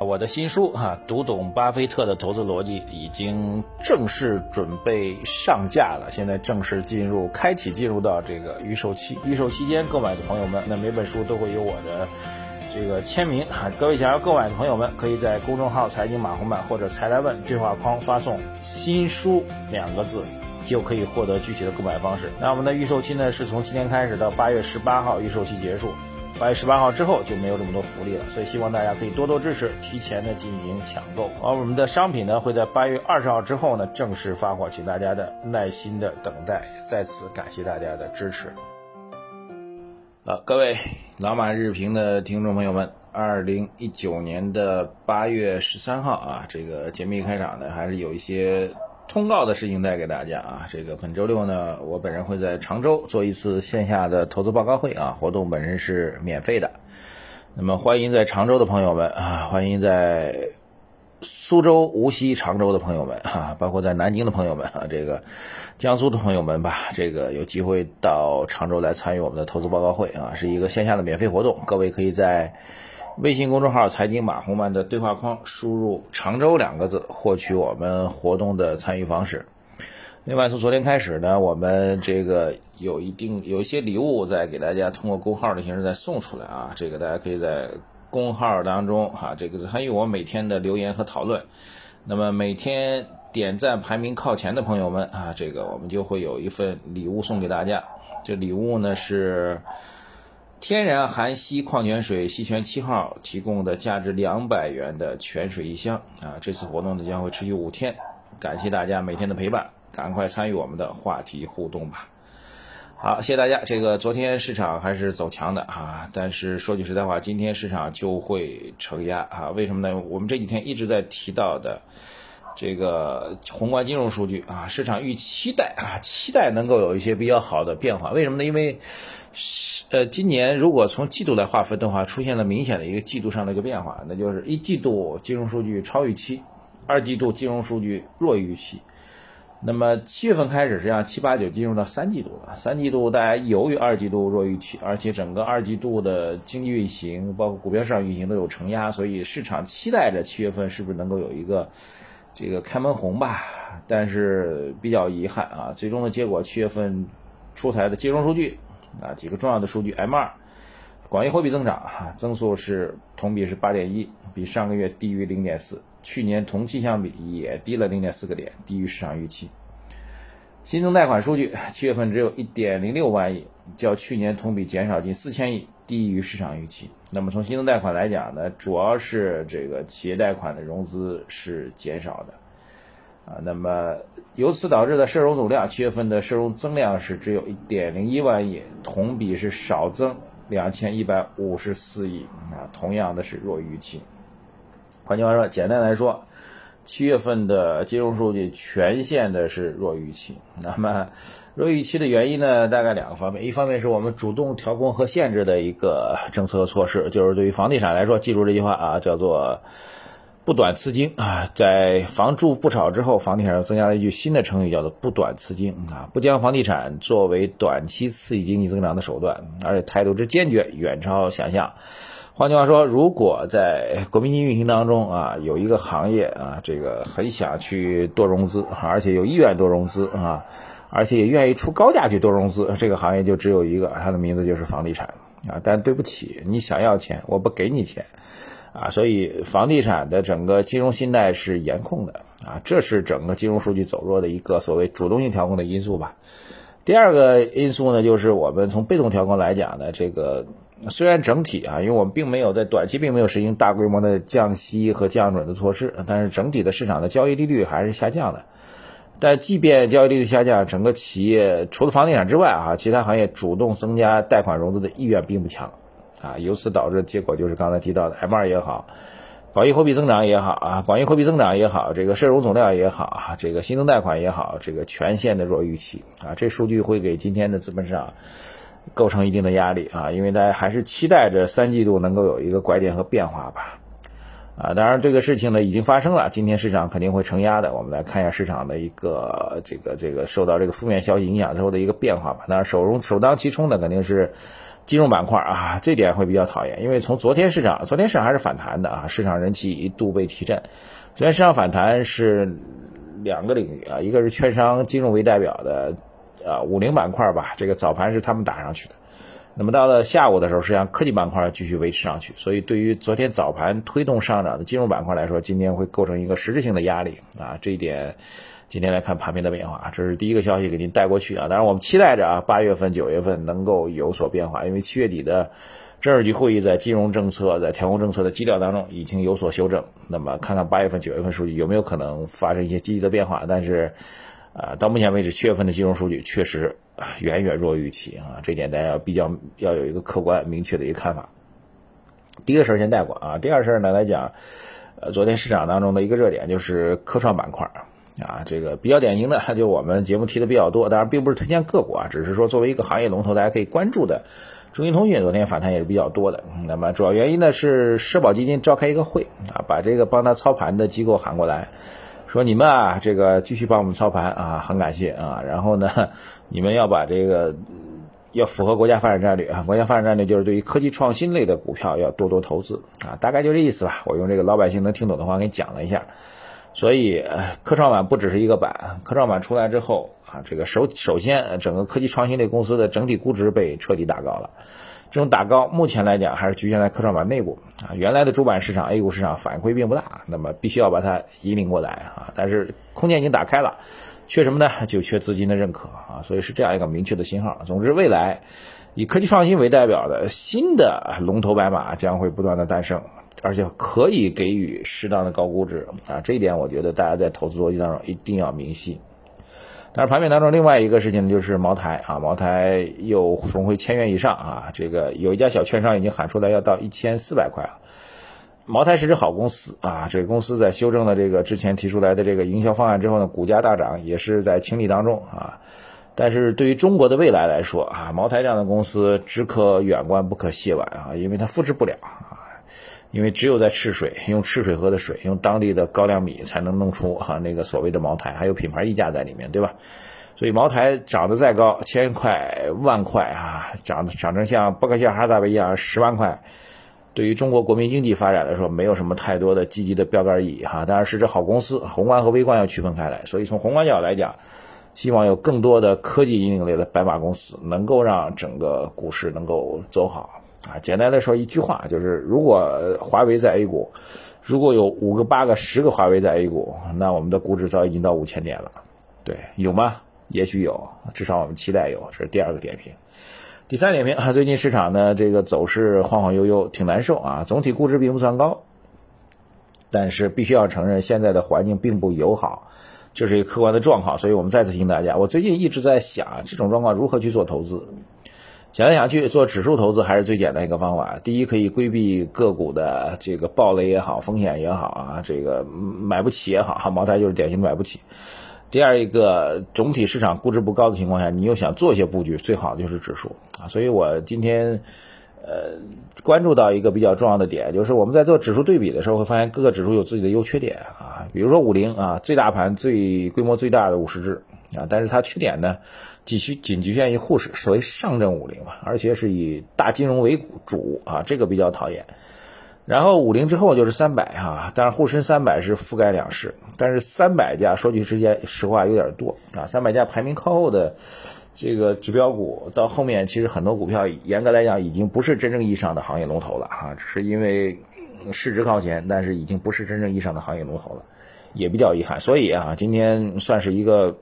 我的新书哈，读懂巴菲特的投资逻辑已经正式准备上架了，现在正式进入开启进入到这个预售期。预售期间购买的朋友们，那每本书都会有我的这个签名哈。各位想要购买的朋友们，可以在公众号“财经马红版”或者“财来问”对话框发送“新书”两个字，就可以获得具体的购买方式。那我们的预售期呢，是从今天开始到八月十八号预售期结束。八月十八号之后就没有这么多福利了，所以希望大家可以多多支持，提前的进行抢购。而我们的商品呢会在八月二十号之后呢正式发货，请大家的耐心的等待。在此感谢大家的支持。啊，各位老马日评的听众朋友们，二零一九年的八月十三号啊，这个节目一开场呢还是有一些。通告的事情带给大家啊，这个本周六呢，我本人会在常州做一次线下的投资报告会啊，活动本身是免费的。那么欢迎在常州的朋友们啊，欢迎在苏州、无锡、常州的朋友们啊，包括在南京的朋友们啊，这个江苏的朋友们吧，这个有机会到常州来参与我们的投资报告会啊，是一个线下的免费活动，各位可以在。微信公众号“财经马红漫”的对话框输入“常州”两个字，获取我们活动的参与方式。另外，从昨天开始呢，我们这个有一定有一些礼物在给大家通过公号的形式再送出来啊，这个大家可以在公号当中哈，这个参与我每天的留言和讨论。那么每天点赞排名靠前的朋友们啊，这个我们就会有一份礼物送给大家。这礼物呢是。天然含硒矿泉水西泉七号提供的价值两百元的泉水一箱啊！这次活动呢将会持续五天，感谢大家每天的陪伴，赶快参与我们的话题互动吧！好，谢谢大家。这个昨天市场还是走强的啊，但是说句实在话，今天市场就会承压啊？为什么呢？我们这几天一直在提到的这个宏观金融数据啊，市场预期待啊，期待能够有一些比较好的变化。为什么呢？因为呃，今年如果从季度来划分的话，出现了明显的一个季度上的一个变化，那就是一季度金融数据超预期，二季度金融数据弱于预期。那么七月份开始，实际上七八九进入到三季度了。三季度大家由于二季度弱预期，而且整个二季度的经济运行，包括股票市场运行都有承压，所以市场期待着七月份是不是能够有一个这个开门红吧？但是比较遗憾啊，最终的结果七月份出台的金融数据。啊，几个重要的数据，M2，广义货币增长哈，增速是同比是八点一，比上个月低于零点四，去年同期相比也低了零点四个点，低于市场预期。新增贷款数据，七月份只有一点零六万亿，较去年同比减少近四千亿，低于市场预期。那么从新增贷款来讲呢，主要是这个企业贷款的融资是减少的。啊，那么由此导致的社融总量，七月份的社融增量是只有一点零一万亿，同比是少增两千一百五十四亿啊，同样的是弱于预期。换句话说，简单来说，七月份的金融数据全线的是弱预期。那么弱预期的原因呢，大概两个方面，一方面是我们主动调控和限制的一个政策措施，就是对于房地产来说，记住这句话啊，叫做。不短刺经啊，在房住不炒之后，房地产又增加了一句新的成语，叫做不短刺经啊，不将房地产作为短期刺激经济增长的手段，而且态度之坚决远超想象。换句话说，如果在国民经济运行当中啊，有一个行业啊，这个很想去多融资，而且有意愿多融资啊，而且也愿意出高价去多融资，这个行业就只有一个，它的名字就是房地产啊。但对不起，你想要钱，我不给你钱。啊，所以房地产的整个金融信贷是严控的啊，这是整个金融数据走弱的一个所谓主动性调控的因素吧。第二个因素呢，就是我们从被动调控来讲呢，这个虽然整体啊，因为我们并没有在短期并没有实行大规模的降息和降准的措施，但是整体的市场的交易利率还是下降的。但即便交易利率下降，整个企业除了房地产之外啊，其他行业主动增加贷款融资的意愿并不强。啊，由此导致结果就是刚才提到的 M2 也好，广义货币增长也好啊，广义货币增长也好，这个社融总量也好啊，这个新增贷款也好，这个全线的弱预期啊，这数据会给今天的资本市场构成一定的压力啊，因为大家还是期待着三季度能够有一个拐点和变化吧。啊，当然这个事情呢已经发生了，今天市场肯定会承压的。我们来看一下市场的一个这个这个受到这个负面消息影响之后的一个变化吧。当然首首当其冲的肯定是。金融板块啊，这点会比较讨厌，因为从昨天市场，昨天市场还是反弹的啊，市场人气一度被提振。昨天市场反弹是两个领域啊，一个是券商、金融为代表的啊五零板块吧，这个早盘是他们打上去的。那么到了下午的时候，实际上科技板块继续维持上去，所以对于昨天早盘推动上涨的金融板块来说，今天会构成一个实质性的压力啊，这一点。今天来看盘面的变化，这是第一个消息给您带过去啊。当然，我们期待着啊，八月份、九月份能够有所变化，因为七月底的政治局会议在金融政策、在调控政策的基调当中已经有所修正。那么，看看八月份、九月份数据有没有可能发生一些积极的变化。但是，呃，到目前为止，七月份的金融数据确实远远弱于预期啊，这点大家要比较要有一个客观明确的一个看法。第一个事儿先带过啊，第二事儿呢来讲，呃，昨天市场当中的一个热点就是科创板块。啊，这个比较典型的，就我们节目提的比较多，当然并不是推荐个股啊，只是说作为一个行业龙头，大家可以关注的。中兴通讯昨天反弹也是比较多的，那么主要原因呢是社保基金召开一个会啊，把这个帮他操盘的机构喊过来，说你们啊，这个继续帮我们操盘啊，很感谢啊，然后呢，你们要把这个要符合国家发展战略啊，国家发展战略就是对于科技创新类的股票要多多投资啊，大概就这意思吧，我用这个老百姓能听懂的话给你讲了一下。所以，科创板不只是一个板。科创板出来之后啊，这个首首先，整个科技创新类公司的整体估值被彻底打高了。这种打高，目前来讲还是局限在科创板内部啊。原来的主板市场 A 股市场反馈并不大，那么必须要把它引领过来啊。但是空间已经打开了，缺什么呢？就缺资金的认可啊。所以是这样一个明确的信号。总之，未来以科技创新为代表的新的龙头白马将会不断的诞生。而且可以给予适当的高估值啊，这一点我觉得大家在投资逻辑当中一定要明晰。但是盘面当中另外一个事情呢就是茅台啊，茅台又重回千元以上啊，这个有一家小券商已经喊出来要到一千四百块了。茅台是只好公司啊，这个公司在修正了这个之前提出来的这个营销方案之后呢，股价大涨也是在情理当中啊。但是对于中国的未来来说啊，茅台这样的公司只可远观不可亵玩啊，因为它复制不了啊。因为只有在赤水用赤水河的水，用当地的高粱米才能弄出哈那个所谓的茅台，还有品牌溢价在里面，对吧？所以茅台涨得再高，千块万块啊，涨涨成像伯克希尔哈撒韦一样十万块，对于中国国民经济发展来说，没有什么太多的积极的标杆意义哈。当然是这好公司，宏观和微观要区分开来。所以从宏观角度来讲，希望有更多的科技引领类的白马公司，能够让整个股市能够走好。啊，简单的说一句话，就是如果华为在 A 股，如果有五个、八个、十个华为在 A 股，那我们的估值早已经到五千点了。对，有吗？也许有，至少我们期待有。这是第二个点评。第三点评啊，最近市场呢这个走势晃晃悠悠，挺难受啊。总体估值并不算高，但是必须要承认，现在的环境并不友好，这是一个客观的状况。所以我们再次提醒大家，我最近一直在想，这种状况如何去做投资。想来想去，做指数投资还是最简单一个方法。第一，可以规避个股的这个暴雷也好，风险也好啊，这个买不起也好，茅台就是典型的买不起。第二一个，总体市场估值不高的情况下，你又想做一些布局，最好就是指数啊。所以我今天呃关注到一个比较重要的点，就是我们在做指数对比的时候，会发现各个指数有自己的优缺点啊。比如说五零啊，最大盘最规模最大的五十只。啊，但是它缺点呢，仅需仅局限于沪市，所谓上证五零嘛，而且是以大金融为主啊，这个比较讨厌。然后五零之后就是三百哈，但是沪深三百是覆盖两市，但是三百家说句实间实话有点多啊，三百家排名靠后的这个指标股，到后面其实很多股票严格来讲已经不是真正意义上的行业龙头了哈，只是因为市值靠前，但是已经不是真正意义上的行业龙头了，也比较遗憾。所以啊，今天算是一个。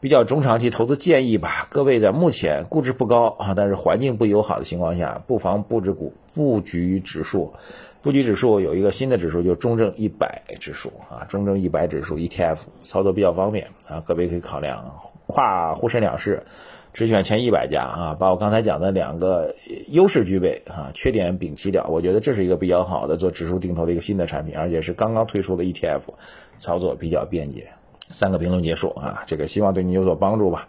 比较中长期投资建议吧，各位在目前估值不高啊，但是环境不友好的情况下，不妨布置股布局指数，布局指数有一个新的指数，就是中证一百指数啊，中证一百指数 ETF 操作比较方便啊，各位可以考量跨沪深两市，只选前一百家啊，把我刚才讲的两个优势具备啊，缺点摒弃掉，我觉得这是一个比较好的做指数定投的一个新的产品，而且是刚刚推出的 ETF，操作比较便捷。三个评论结束啊，这个希望对你有所帮助吧。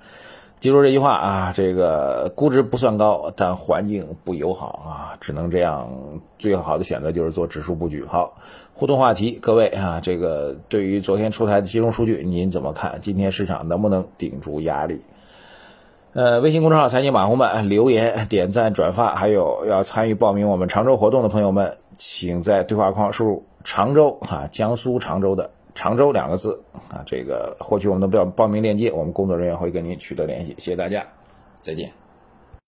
记住这句话啊，这个估值不算高，但环境不友好啊，只能这样。最好的选择就是做指数布局。好，互动话题，各位啊，这个对于昨天出台的金融数据，您怎么看？今天市场能不能顶住压力？呃，微信公众号财经马红们留言、点赞、转发，还有要参与报名我们常州活动的朋友们，请在对话框输入“常州”啊，江苏常州的“常州”两个字啊，这个获取我们的报报名链接，我们工作人员会跟您取得联系。谢谢大家，再见。